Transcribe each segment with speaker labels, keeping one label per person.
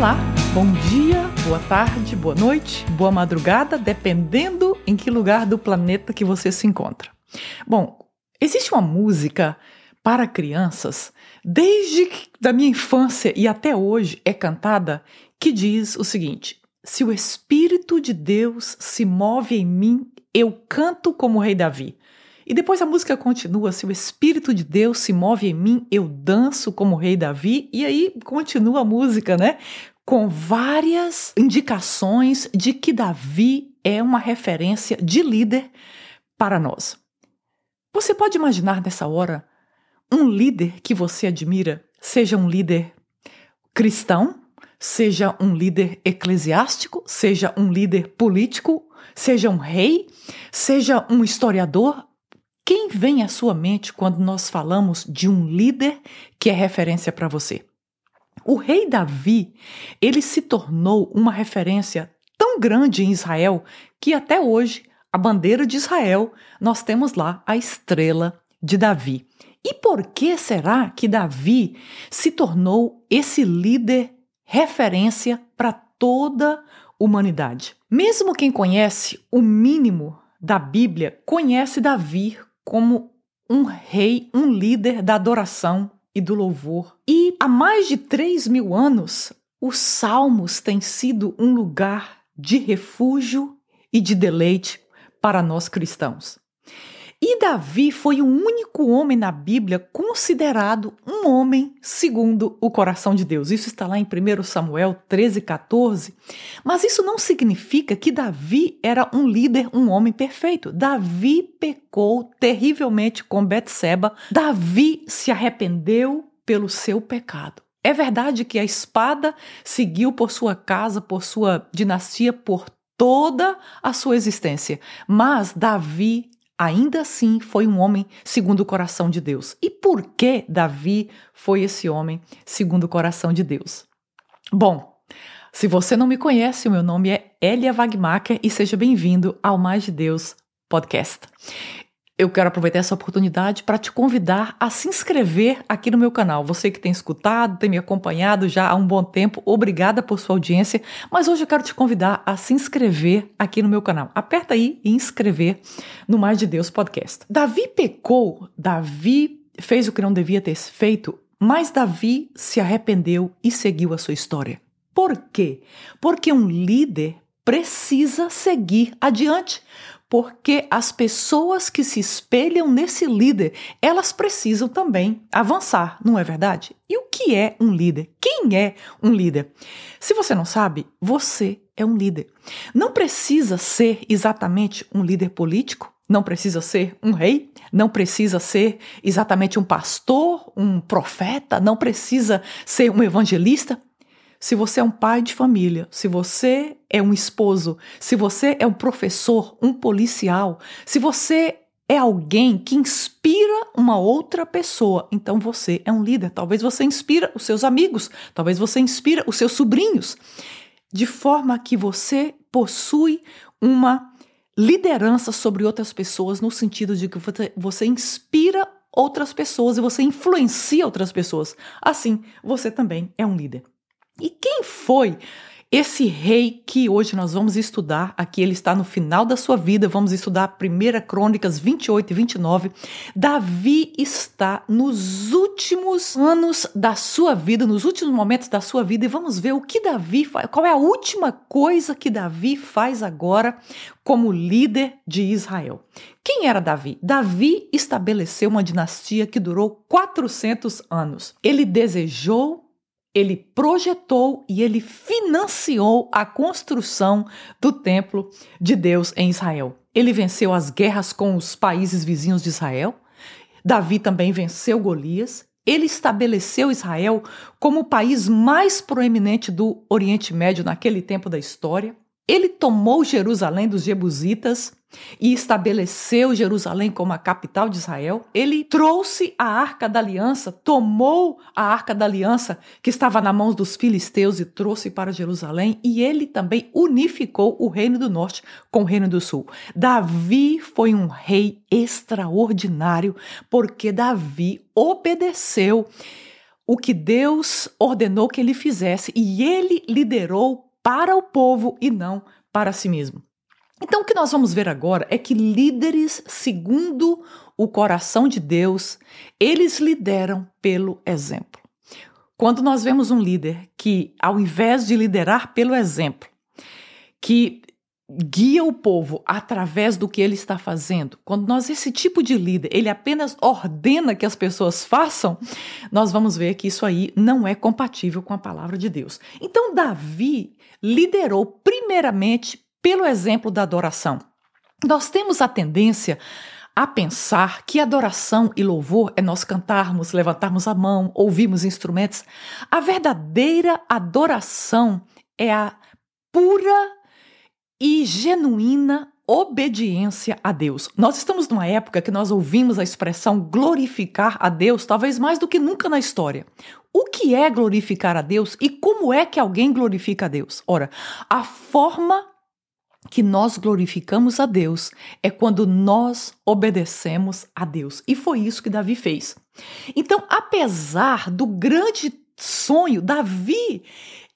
Speaker 1: Olá, bom dia, boa tarde, boa noite, boa madrugada, dependendo em que lugar do planeta que você se encontra. Bom, existe uma música para crianças desde da minha infância e até hoje é cantada que diz o seguinte: Se o Espírito de Deus se move em mim, eu canto como o rei Davi. E depois a música continua: Se o Espírito de Deus se move em mim, eu danço como o rei Davi. E aí continua a música, né? Com várias indicações de que Davi é uma referência de líder para nós. Você pode imaginar nessa hora um líder que você admira, seja um líder cristão, seja um líder eclesiástico, seja um líder político, seja um rei, seja um historiador, quem vem à sua mente quando nós falamos de um líder que é referência para você? O rei Davi, ele se tornou uma referência tão grande em Israel que até hoje a bandeira de Israel nós temos lá a estrela de Davi. E por que será que Davi se tornou esse líder referência para toda a humanidade? Mesmo quem conhece o mínimo da Bíblia conhece Davi como um rei, um líder da adoração e do louvor. E há mais de 3 mil anos, os salmos têm sido um lugar de refúgio e de deleite para nós cristãos. E Davi foi o único homem na Bíblia considerado um homem segundo o coração de Deus. Isso está lá em 1 Samuel 13, 14. Mas isso não significa que Davi era um líder, um homem perfeito. Davi pecou terrivelmente com Betseba. Davi se arrependeu pelo seu pecado. É verdade que a espada seguiu por sua casa, por sua dinastia, por toda a sua existência. Mas Davi ainda assim foi um homem segundo o coração de Deus. E por que Davi foi esse homem segundo o coração de Deus? Bom, se você não me conhece, o meu nome é Elia Wagmacher e seja bem-vindo ao Mais de Deus podcast eu quero aproveitar essa oportunidade para te convidar a se inscrever aqui no meu canal. Você que tem escutado, tem me acompanhado já há um bom tempo, obrigada por sua audiência. Mas hoje eu quero te convidar a se inscrever aqui no meu canal. Aperta aí e inscrever no Mais de Deus podcast. Davi pecou, Davi fez o que não devia ter feito, mas Davi se arrependeu e seguiu a sua história. Por quê? Porque um líder precisa seguir adiante porque as pessoas que se espelham nesse líder, elas precisam também avançar, não é verdade? E o que é um líder? Quem é um líder? Se você não sabe, você é um líder. Não precisa ser exatamente um líder político, não precisa ser um rei, não precisa ser exatamente um pastor, um profeta, não precisa ser um evangelista se você é um pai de família, se você é um esposo, se você é um professor, um policial, se você é alguém que inspira uma outra pessoa, então você é um líder. Talvez você inspira os seus amigos, talvez você inspira os seus sobrinhos, de forma que você possui uma liderança sobre outras pessoas no sentido de que você, inspira outras pessoas e você influencia outras pessoas. Assim, você também é um líder. E quem foi esse rei que hoje nós vamos estudar, aqui ele está no final da sua vida, vamos estudar 1 Crônicas 28 e 29. Davi está nos últimos anos da sua vida, nos últimos momentos da sua vida, e vamos ver o que Davi faz, qual é a última coisa que Davi faz agora como líder de Israel. Quem era Davi? Davi estabeleceu uma dinastia que durou 400 anos. Ele desejou ele projetou e ele financiou a construção do templo de Deus em Israel. Ele venceu as guerras com os países vizinhos de Israel. Davi também venceu Golias. Ele estabeleceu Israel como o país mais proeminente do Oriente Médio naquele tempo da história. Ele tomou Jerusalém dos Jebusitas e estabeleceu Jerusalém como a capital de Israel. Ele trouxe a arca da aliança, tomou a arca da aliança que estava na mão dos filisteus e trouxe para Jerusalém. E ele também unificou o reino do norte com o reino do sul. Davi foi um rei extraordinário porque Davi obedeceu o que Deus ordenou que ele fizesse e ele liderou para o povo e não para si mesmo. Então, o que nós vamos ver agora é que líderes, segundo o coração de Deus, eles lideram pelo exemplo. Quando nós vemos um líder que, ao invés de liderar pelo exemplo, que guia o povo através do que ele está fazendo, quando nós esse tipo de líder, ele apenas ordena que as pessoas façam, nós vamos ver que isso aí não é compatível com a palavra de Deus. Então Davi liderou primeiramente pelo exemplo da adoração. Nós temos a tendência a pensar que adoração e louvor é nós cantarmos, levantarmos a mão, ouvirmos instrumentos. A verdadeira adoração é a pura e genuína obediência a Deus. Nós estamos numa época que nós ouvimos a expressão glorificar a Deus, talvez mais do que nunca na história. O que é glorificar a Deus e como é que alguém glorifica a Deus? Ora, a forma que nós glorificamos a Deus é quando nós obedecemos a Deus. E foi isso que Davi fez. Então, apesar do grande sonho, Davi,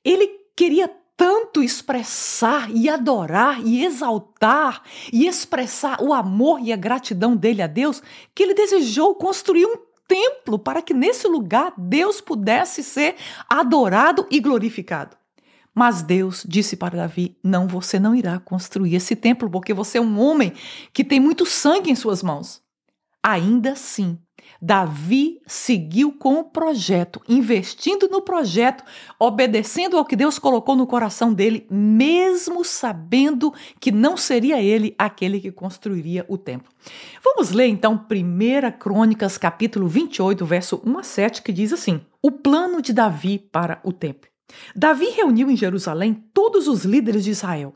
Speaker 1: ele queria tanto expressar e adorar e exaltar e expressar o amor e a gratidão dele a Deus, que ele desejou construir um templo para que nesse lugar Deus pudesse ser adorado e glorificado. Mas Deus disse para Davi: Não, você não irá construir esse templo, porque você é um homem que tem muito sangue em suas mãos. Ainda assim, Davi seguiu com o projeto, investindo no projeto, obedecendo ao que Deus colocou no coração dele, mesmo sabendo que não seria ele aquele que construiria o templo. Vamos ler então 1 Crônicas, capítulo 28, verso 1 a 7, que diz assim: O plano de Davi para o templo. Davi reuniu em Jerusalém todos os líderes de Israel.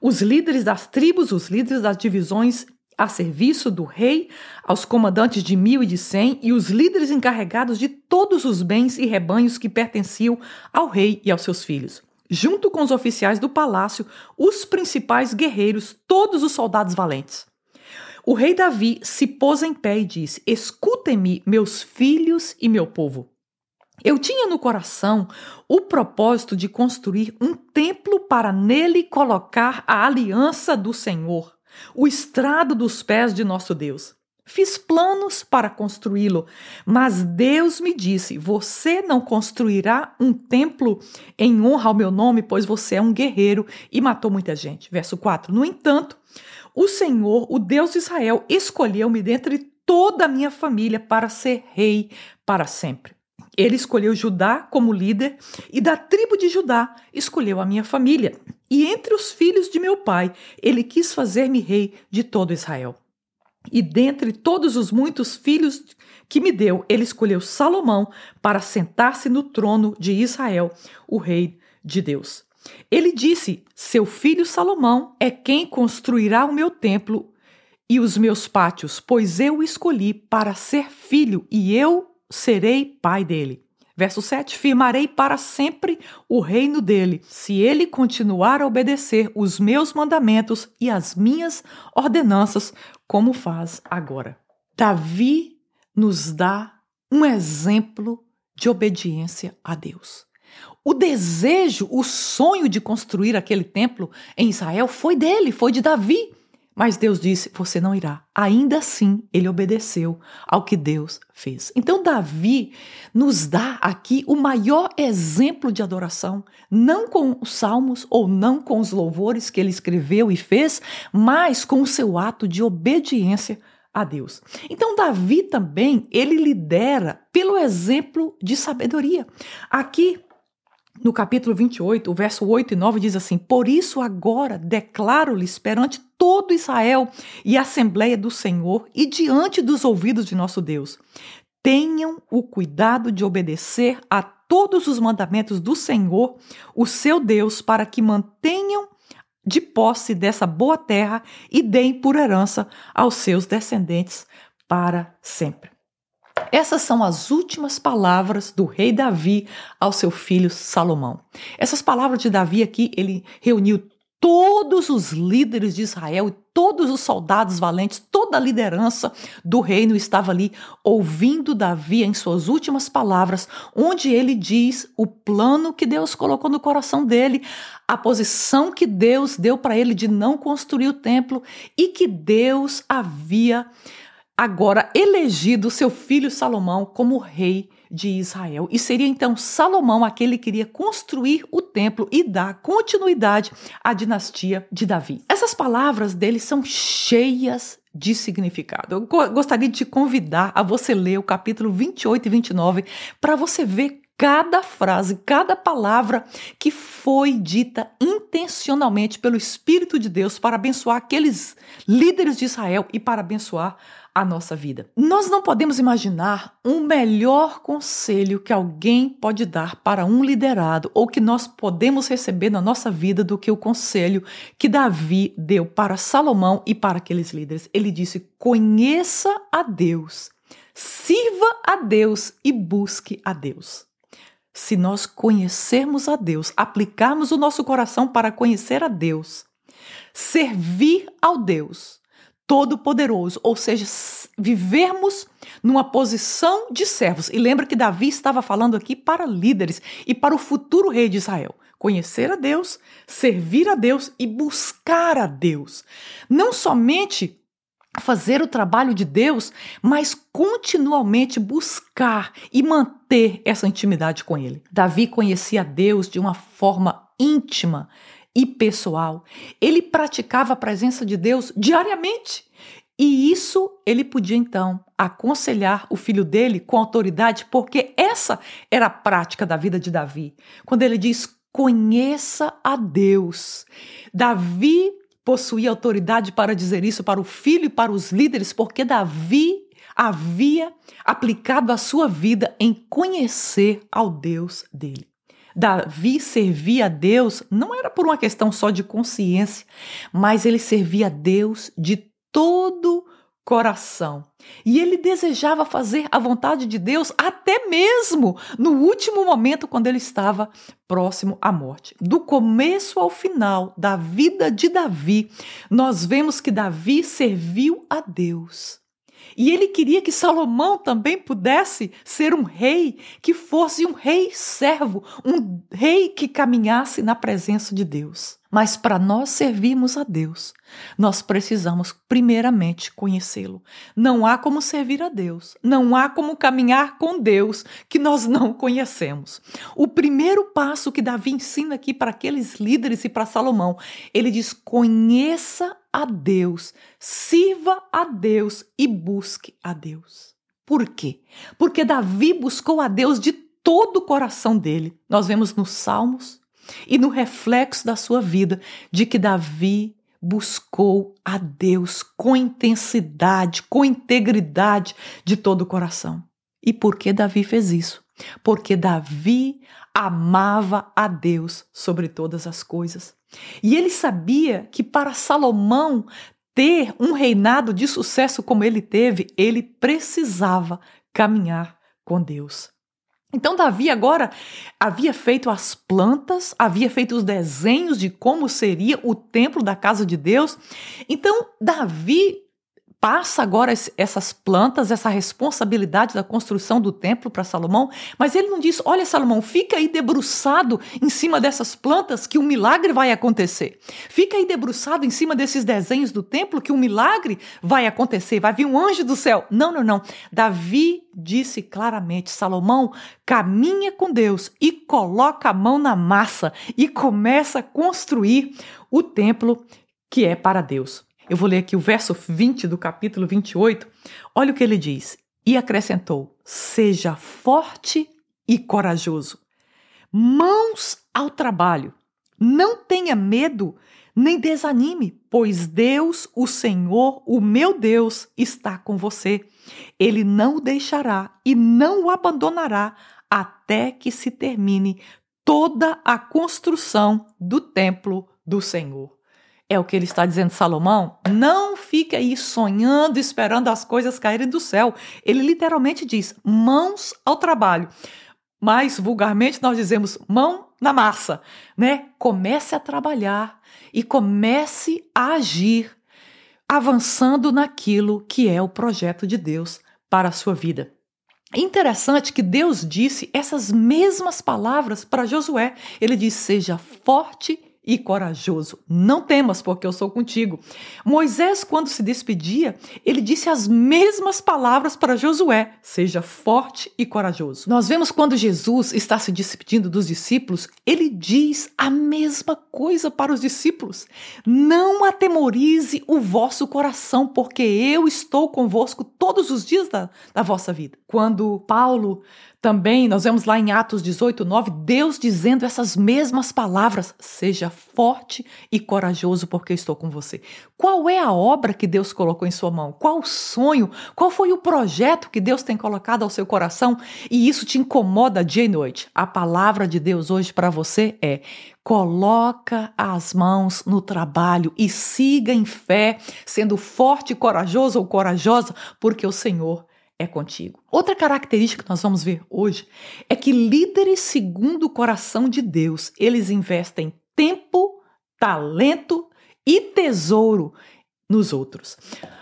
Speaker 1: Os líderes das tribos, os líderes das divisões a serviço do rei, aos comandantes de mil e de cem e os líderes encarregados de todos os bens e rebanhos que pertenciam ao rei e aos seus filhos. Junto com os oficiais do palácio, os principais guerreiros, todos os soldados valentes. O rei Davi se pôs em pé e disse: Escutem-me, meus filhos e meu povo. Eu tinha no coração o propósito de construir um templo para nele colocar a aliança do Senhor o estrado dos pés de nosso Deus. Fiz planos para construí-lo, mas Deus me disse: Você não construirá um templo em honra ao meu nome, pois você é um guerreiro e matou muita gente. Verso 4. No entanto, o Senhor, o Deus de Israel, escolheu-me dentre toda a minha família para ser rei para sempre. Ele escolheu Judá como líder e da tribo de Judá escolheu a minha família. E entre os filhos de meu pai, ele quis fazer-me rei de todo Israel. E dentre todos os muitos filhos que me deu, ele escolheu Salomão para sentar-se no trono de Israel, o rei de Deus. Ele disse: Seu filho Salomão é quem construirá o meu templo e os meus pátios, pois eu o escolhi para ser filho e eu serei pai dele. Verso 7: Firmarei para sempre o reino dele, se ele continuar a obedecer os meus mandamentos e as minhas ordenanças, como faz agora. Davi nos dá um exemplo de obediência a Deus. O desejo, o sonho de construir aquele templo em Israel foi dele, foi de Davi. Mas Deus disse: Você não irá. Ainda assim, ele obedeceu ao que Deus fez. Então, Davi nos dá aqui o maior exemplo de adoração, não com os salmos ou não com os louvores que ele escreveu e fez, mas com o seu ato de obediência a Deus. Então Davi também, ele lidera pelo exemplo de sabedoria. Aqui no capítulo 28, o verso 8 e 9 diz assim: Por isso agora declaro-lhes perante todo Israel e a Assembleia do Senhor e diante dos ouvidos de nosso Deus. Tenham o cuidado de obedecer a todos os mandamentos do Senhor, o seu Deus, para que mantenham de posse dessa boa terra e deem por herança aos seus descendentes para sempre. Essas são as últimas palavras do rei Davi ao seu filho Salomão. Essas palavras de Davi aqui, ele reuniu todos os líderes de Israel e todos os soldados valentes, toda a liderança do reino estava ali ouvindo Davi em suas últimas palavras, onde ele diz o plano que Deus colocou no coração dele, a posição que Deus deu para ele de não construir o templo e que Deus havia agora elegido seu filho Salomão como rei de Israel. E seria então Salomão aquele que iria construir o templo e dar continuidade à dinastia de Davi. Essas palavras dele são cheias de significado. Eu gostaria de te convidar a você ler o capítulo 28 e 29 para você ver cada frase, cada palavra que foi dita intencionalmente pelo Espírito de Deus para abençoar aqueles líderes de Israel e para abençoar a nossa vida. Nós não podemos imaginar um melhor conselho que alguém pode dar para um liderado ou que nós podemos receber na nossa vida do que o conselho que Davi deu para Salomão e para aqueles líderes. Ele disse: conheça a Deus, sirva a Deus e busque a Deus. Se nós conhecermos a Deus, aplicarmos o nosso coração para conhecer a Deus, servir ao Deus Todo-Poderoso, ou seja, vivermos numa posição de servos. E lembra que Davi estava falando aqui para líderes e para o futuro rei de Israel. Conhecer a Deus, servir a Deus e buscar a Deus. Não somente fazer o trabalho de Deus, mas continuamente buscar e manter essa intimidade com Ele. Davi conhecia Deus de uma forma íntima e pessoal. Ele praticava a presença de Deus diariamente. E isso ele podia então aconselhar o filho dele com autoridade, porque essa era a prática da vida de Davi. Quando ele diz: conheça a Deus. Davi possuía autoridade para dizer isso para o filho e para os líderes, porque Davi havia aplicado a sua vida em conhecer ao Deus dele. Davi servia a Deus não era por uma questão só de consciência, mas ele servia a Deus de todo coração. E ele desejava fazer a vontade de Deus até mesmo no último momento quando ele estava próximo à morte. Do começo ao final da vida de Davi, nós vemos que Davi serviu a Deus. E ele queria que Salomão também pudesse ser um rei que fosse um rei servo, um rei que caminhasse na presença de Deus. Mas para nós servirmos a Deus, nós precisamos primeiramente conhecê-lo. Não há como servir a Deus, não há como caminhar com Deus que nós não conhecemos. O primeiro passo que Davi ensina aqui para aqueles líderes e para Salomão, ele diz: conheça a Deus, sirva a Deus e busque a Deus. Por quê? Porque Davi buscou a Deus de todo o coração dele. Nós vemos nos Salmos, e no reflexo da sua vida de que Davi buscou a Deus com intensidade, com integridade de todo o coração. E por que Davi fez isso? Porque Davi amava a Deus sobre todas as coisas. E ele sabia que para Salomão ter um reinado de sucesso como ele teve, ele precisava caminhar com Deus. Então, Davi agora havia feito as plantas, havia feito os desenhos de como seria o templo da casa de Deus. Então, Davi passa agora essas plantas, essa responsabilidade da construção do templo para Salomão, mas ele não diz: olha, Salomão, fica aí debruçado em cima dessas plantas que um milagre vai acontecer. Fica aí debruçado em cima desses desenhos do templo que um milagre vai acontecer, vai vir um anjo do céu. Não, não, não. Davi disse claramente: Salomão, caminha com Deus e coloca a mão na massa e começa a construir o templo que é para Deus. Eu vou ler aqui o verso 20 do capítulo 28. Olha o que ele diz. E acrescentou: Seja forte e corajoso. Mãos ao trabalho. Não tenha medo, nem desanime, pois Deus, o Senhor, o meu Deus, está com você. Ele não o deixará e não o abandonará até que se termine toda a construção do templo do Senhor. É o que ele está dizendo, Salomão. Não fique aí sonhando, esperando as coisas caírem do céu. Ele literalmente diz: mãos ao trabalho. Mais vulgarmente, nós dizemos mão na massa, né? Comece a trabalhar e comece a agir, avançando naquilo que é o projeto de Deus para a sua vida. Interessante que Deus disse essas mesmas palavras para Josué. Ele disse: Seja forte e corajoso. Não temas, porque eu sou contigo. Moisés, quando se despedia, ele disse as mesmas palavras para Josué: seja forte e corajoso. Nós vemos quando Jesus está se despedindo dos discípulos, ele diz a mesma coisa para os discípulos: não atemorize o vosso coração, porque eu estou convosco todos os dias da, da vossa vida. Quando Paulo também, nós vemos lá em Atos 18, 9, Deus dizendo essas mesmas palavras: seja forte e corajoso, porque estou com você. Qual é a obra que Deus colocou em sua mão? Qual o sonho? Qual foi o projeto que Deus tem colocado ao seu coração? E isso te incomoda dia e noite. A palavra de Deus hoje para você é: coloca as mãos no trabalho e siga em fé, sendo forte, corajoso ou corajosa, porque o Senhor é contigo. Outra característica que nós vamos ver hoje é que líderes segundo o coração de Deus, eles investem tempo, talento e tesouro nos outros.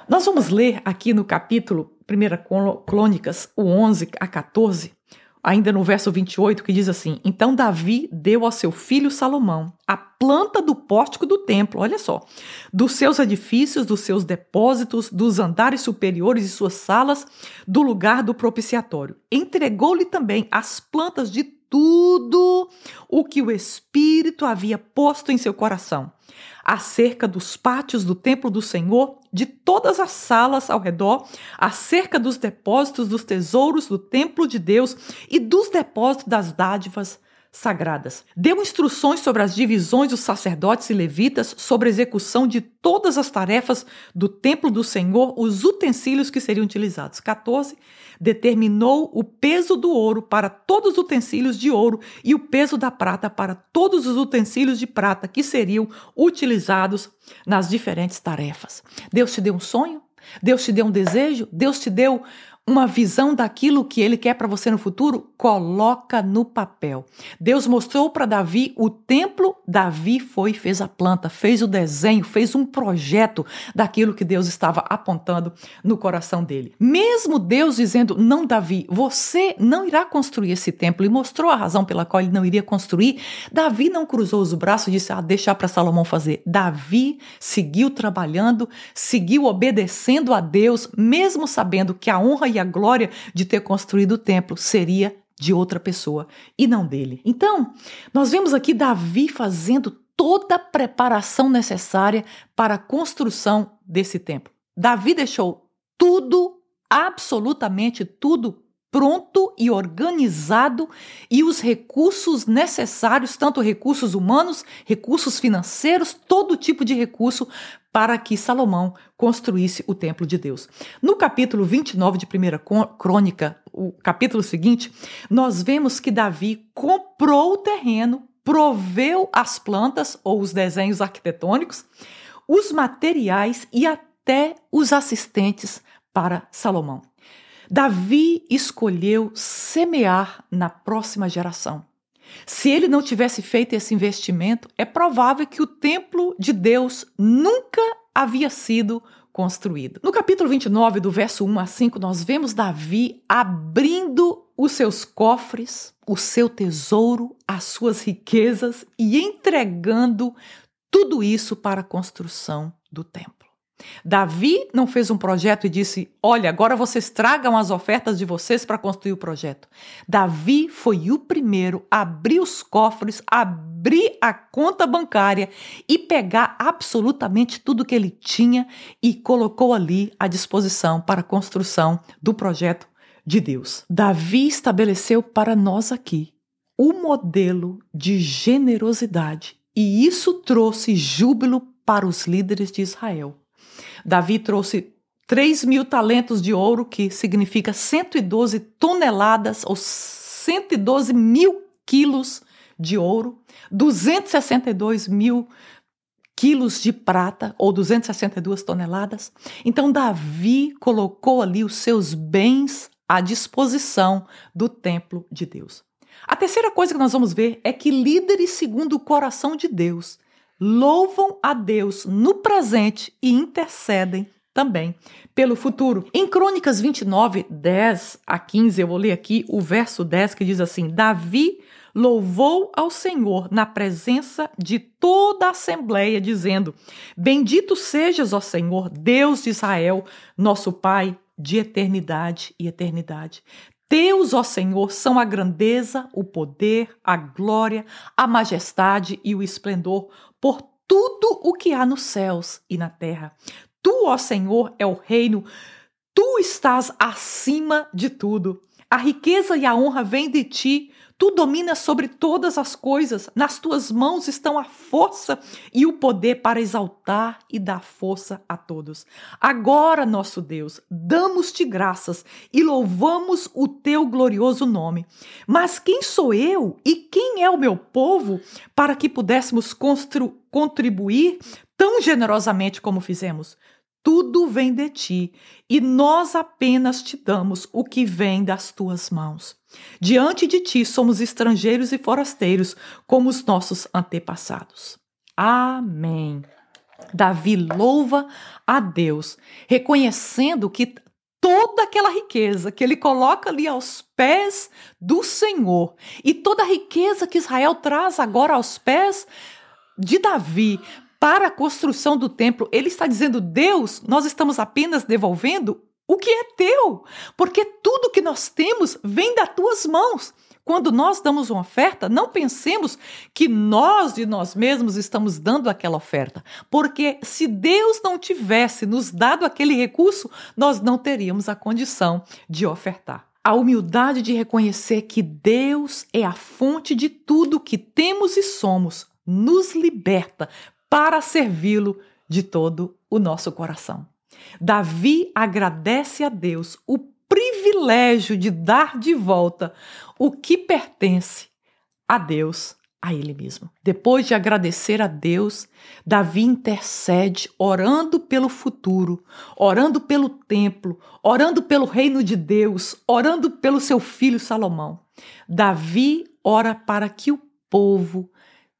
Speaker 1: Nós vamos ler aqui no capítulo 1 Crônicas, o 11 a 14, ainda no verso 28, que diz assim: Então Davi deu ao seu filho Salomão a planta do pórtico do templo, olha só, dos seus edifícios, dos seus depósitos, dos andares superiores e suas salas, do lugar do propiciatório. Entregou-lhe também as plantas de tudo o que o Espírito havia posto em seu coração acerca dos pátios do templo do Senhor, de todas as salas ao redor, acerca dos depósitos dos tesouros do templo de Deus e dos depósitos das dádivas sagradas. Deu instruções sobre as divisões dos sacerdotes e levitas, sobre a execução de todas as tarefas do templo do Senhor, os utensílios que seriam utilizados. 14. Determinou o peso do ouro para todos os utensílios de ouro e o peso da prata para todos os utensílios de prata que seriam utilizados nas diferentes tarefas. Deus te deu um sonho? Deus te deu um desejo? Deus te deu uma visão daquilo que ele quer para você no futuro, coloca no papel. Deus mostrou para Davi o templo, Davi foi fez a planta, fez o desenho, fez um projeto daquilo que Deus estava apontando no coração dele. Mesmo Deus dizendo: "Não, Davi, você não irá construir esse templo" e mostrou a razão pela qual ele não iria construir, Davi não cruzou os braços e disse: "Ah, deixar para Salomão fazer". Davi seguiu trabalhando, seguiu obedecendo a Deus, mesmo sabendo que a honra e a glória de ter construído o templo seria de outra pessoa e não dele. Então, nós vemos aqui Davi fazendo toda a preparação necessária para a construção desse templo. Davi deixou tudo, absolutamente tudo, pronto e organizado e os recursos necessários, tanto recursos humanos, recursos financeiros, todo tipo de recurso para que Salomão construísse o templo de Deus. No capítulo 29 de 1 Crônica, o capítulo seguinte, nós vemos que Davi comprou o terreno, proveu as plantas ou os desenhos arquitetônicos, os materiais e até os assistentes para Salomão. Davi escolheu semear na próxima geração. Se ele não tivesse feito esse investimento, é provável que o templo de Deus nunca havia sido construído. No capítulo 29, do verso 1 a 5, nós vemos Davi abrindo os seus cofres, o seu tesouro, as suas riquezas e entregando tudo isso para a construção do templo. Davi não fez um projeto e disse: Olha, agora vocês tragam as ofertas de vocês para construir o projeto. Davi foi o primeiro a abrir os cofres, abrir a conta bancária e pegar absolutamente tudo que ele tinha e colocou ali à disposição para a construção do projeto de Deus. Davi estabeleceu para nós aqui o modelo de generosidade e isso trouxe júbilo para os líderes de Israel. Davi trouxe 3 mil talentos de ouro, que significa 112 toneladas ou 112 mil quilos de ouro, 262 mil quilos de prata, ou 262 toneladas. Então, Davi colocou ali os seus bens à disposição do templo de Deus. A terceira coisa que nós vamos ver é que líderes segundo o coração de Deus louvam a Deus no presente e intercedem também pelo futuro. Em Crônicas 29, 10 a 15, eu vou ler aqui o verso 10 que diz assim: Davi louvou ao Senhor na presença de toda a assembleia, dizendo: Bendito sejas, ó Senhor, Deus de Israel, nosso Pai de eternidade e eternidade. Teus, ó Senhor, são a grandeza, o poder, a glória, a majestade e o esplendor por tudo o que há nos céus e na terra. Tu, ó Senhor, é o reino, tu estás acima de tudo. A riqueza e a honra vêm de ti, tu dominas sobre todas as coisas, nas tuas mãos estão a força e o poder para exaltar e dar força a todos. Agora, nosso Deus, damos-te graças e louvamos o teu glorioso nome. Mas quem sou eu e quem é o meu povo para que pudéssemos contribuir tão generosamente como fizemos? Tudo vem de ti, e nós apenas te damos o que vem das tuas mãos. Diante de ti somos estrangeiros e forasteiros, como os nossos antepassados. Amém. Davi louva a Deus, reconhecendo que toda aquela riqueza que ele coloca ali aos pés do Senhor e toda a riqueza que Israel traz agora aos pés de Davi para a construção do templo, ele está dizendo: Deus, nós estamos apenas devolvendo o que é teu, porque tudo que nós temos vem das tuas mãos. Quando nós damos uma oferta, não pensemos que nós de nós mesmos estamos dando aquela oferta, porque se Deus não tivesse nos dado aquele recurso, nós não teríamos a condição de ofertar. A humildade de reconhecer que Deus é a fonte de tudo que temos e somos nos liberta para servi-lo de todo o nosso coração. Davi agradece a Deus o privilégio de dar de volta o que pertence a Deus, a ele mesmo. Depois de agradecer a Deus, Davi intercede, orando pelo futuro, orando pelo templo, orando pelo reino de Deus, orando pelo seu filho Salomão. Davi ora para que o povo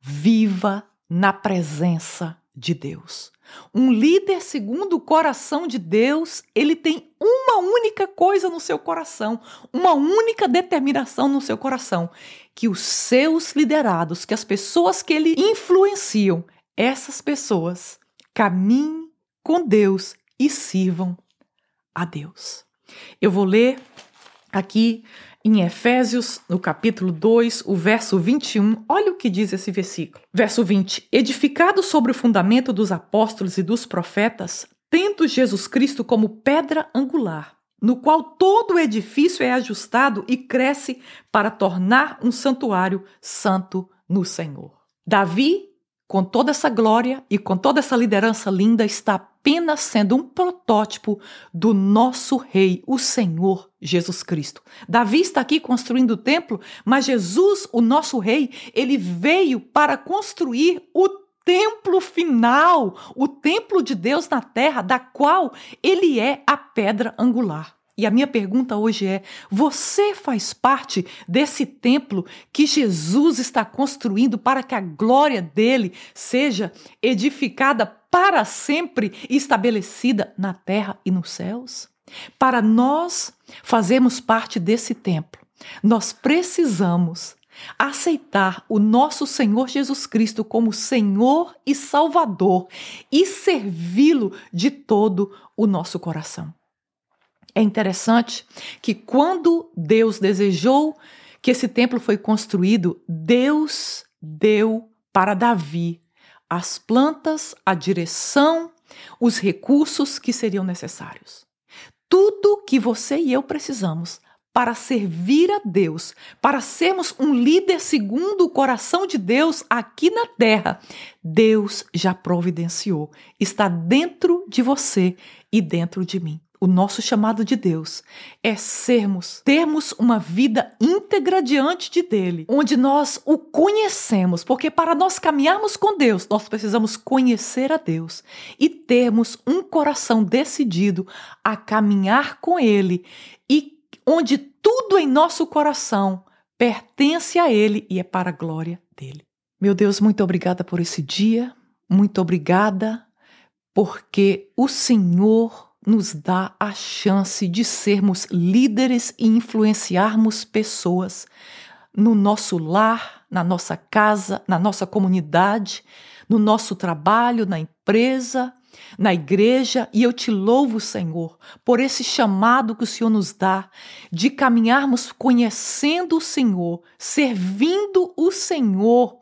Speaker 1: viva na presença de Deus. Um líder segundo o coração de Deus, ele tem uma única coisa no seu coração, uma única determinação no seu coração, que os seus liderados, que as pessoas que ele influenciam, essas pessoas caminhem com Deus e sirvam a Deus. Eu vou ler aqui em Efésios, no capítulo 2, o verso 21, olha o que diz esse versículo. Verso 20: Edificado sobre o fundamento dos apóstolos e dos profetas, tendo Jesus Cristo como pedra angular, no qual todo o edifício é ajustado e cresce para tornar um santuário santo no Senhor. Davi com toda essa glória e com toda essa liderança linda, está apenas sendo um protótipo do nosso Rei, o Senhor Jesus Cristo. Davi está aqui construindo o templo, mas Jesus, o nosso Rei, ele veio para construir o templo final, o templo de Deus na terra, da qual ele é a pedra angular. E a minha pergunta hoje é: você faz parte desse templo que Jesus está construindo para que a glória dele seja edificada para sempre e estabelecida na terra e nos céus? Para nós fazermos parte desse templo, nós precisamos aceitar o nosso Senhor Jesus Cristo como Senhor e Salvador e servi-lo de todo o nosso coração. É interessante que quando Deus desejou que esse templo foi construído, Deus deu para Davi as plantas, a direção, os recursos que seriam necessários. Tudo que você e eu precisamos para servir a Deus, para sermos um líder segundo o coração de Deus aqui na terra, Deus já providenciou. Está dentro de você e dentro de mim. O nosso chamado de Deus é sermos, termos uma vida íntegra diante de dele, onde nós o conhecemos, porque para nós caminharmos com Deus, nós precisamos conhecer a Deus e termos um coração decidido a caminhar com ele e onde tudo em nosso coração pertence a Ele e é para a glória dele. Meu Deus, muito obrigada por esse dia, muito obrigada porque o Senhor nos dá a chance de sermos líderes e influenciarmos pessoas no nosso lar, na nossa casa, na nossa comunidade, no nosso trabalho, na empresa, na igreja, e eu te louvo, Senhor, por esse chamado que o Senhor nos dá de caminharmos conhecendo o Senhor, servindo o Senhor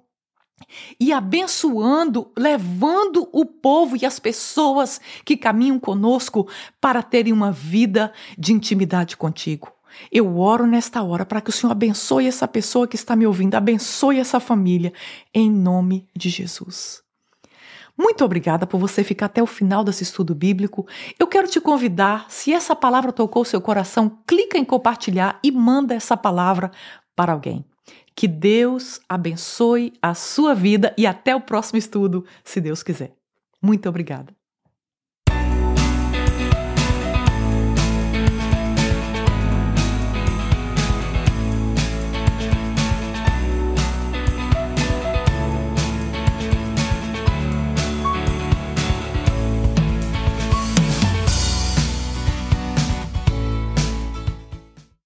Speaker 1: e abençoando, levando o povo e as pessoas que caminham conosco para terem uma vida de intimidade contigo. Eu oro nesta hora para que o Senhor abençoe essa pessoa que está me ouvindo, abençoe essa família, em nome de Jesus. Muito obrigada por você ficar até o final desse estudo bíblico. Eu quero te convidar, se essa palavra tocou seu coração, clica em compartilhar e manda essa palavra para alguém. Que Deus abençoe a sua vida e até o próximo estudo, se Deus quiser. Muito obrigada.